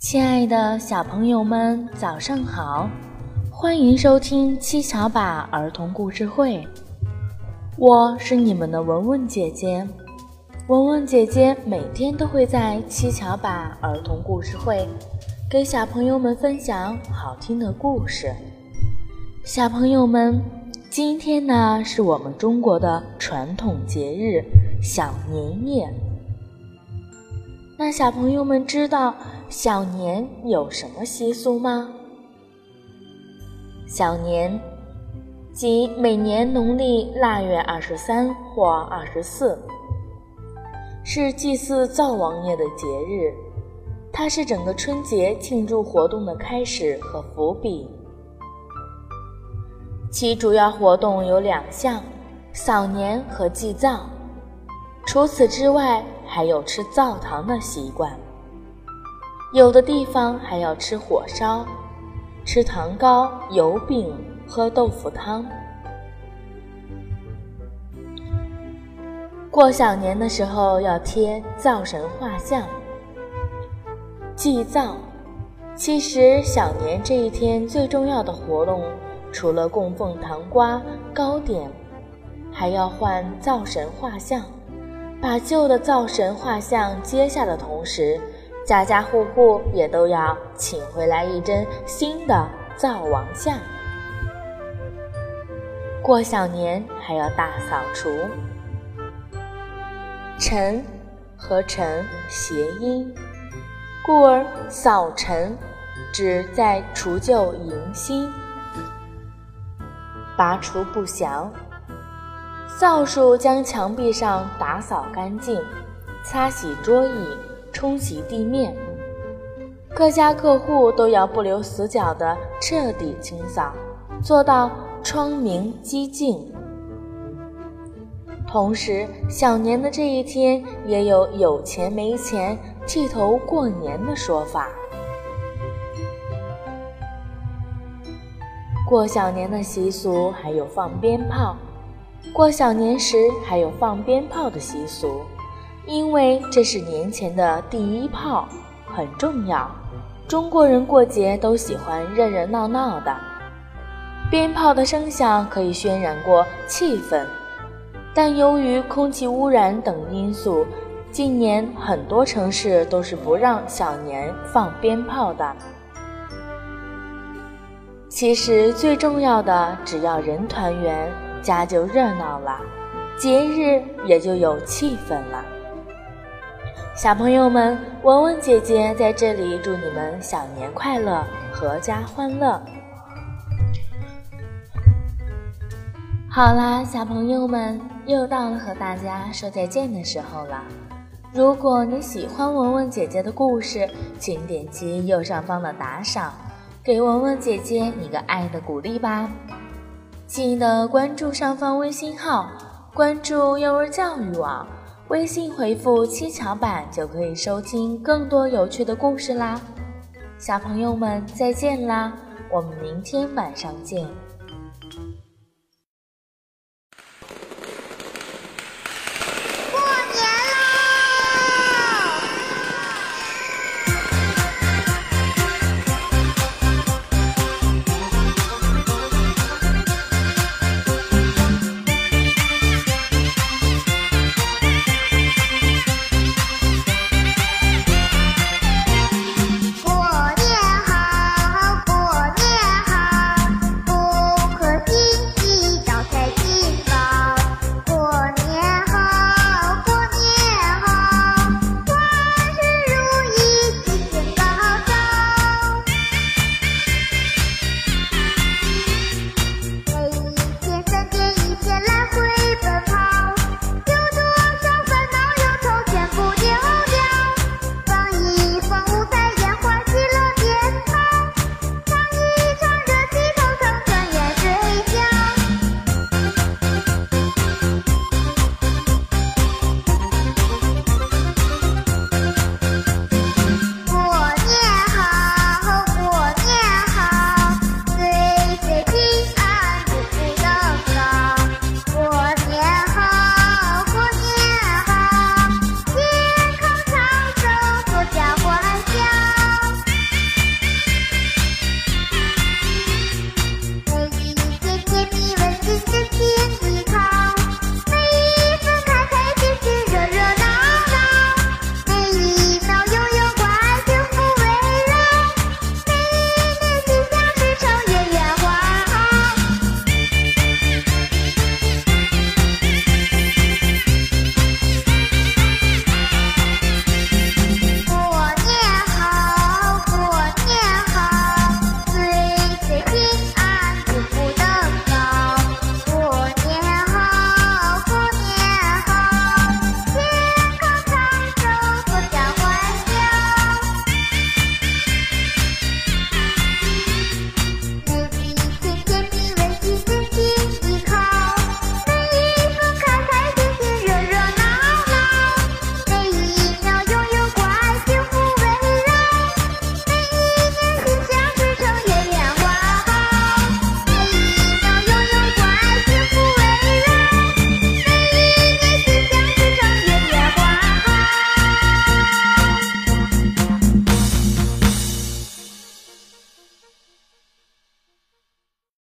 亲爱的小朋友们，早上好！欢迎收听七巧板儿童故事会，我是你们的文文姐姐。文文姐姐每天都会在七巧板儿童故事会给小朋友们分享好听的故事。小朋友们，今天呢是我们中国的传统节日小年夜。那小朋友们知道小年有什么习俗吗？小年即每年农历腊月二十三或二十四，是祭祀灶王爷的节日，它是整个春节庆祝活动的开始和伏笔。其主要活动有两项：扫年和祭灶。除此之外，还有吃灶糖的习惯。有的地方还要吃火烧、吃糖糕、油饼、喝豆腐汤。过小年的时候要贴灶神画像，祭灶。其实小年这一天最重要的活动。除了供奉糖瓜、糕点，还要换灶神画像。把旧的灶神画像揭下的同时，家家户户也都要请回来一尊新的灶王像。过小年还要大扫除。尘和尘谐音，故而扫尘指在除旧迎新。拔除不祥，扫帚将墙壁上打扫干净，擦洗桌椅，冲洗地面。各家各户都要不留死角的彻底清扫，做到窗明几净。同时，小年的这一天也有有钱没钱剃头过年的说法。过小年的习俗还有放鞭炮。过小年时还有放鞭炮的习俗，因为这是年前的第一炮，很重要。中国人过节都喜欢热热闹闹的，鞭炮的声响可以渲染过气氛。但由于空气污染等因素，近年很多城市都是不让小年放鞭炮的。其实最重要的，只要人团圆，家就热闹了，节日也就有气氛了。小朋友们，文文姐姐在这里祝你们小年快乐，阖家欢乐。好啦，小朋友们，又到了和大家说再见的时候了。如果你喜欢文文姐姐的故事，请点击右上方的打赏。给文文姐姐你个爱的鼓励吧！记得关注上方微信号，关注幼儿教育网，微信回复“七巧板”就可以收听更多有趣的故事啦！小朋友们再见啦，我们明天晚上见。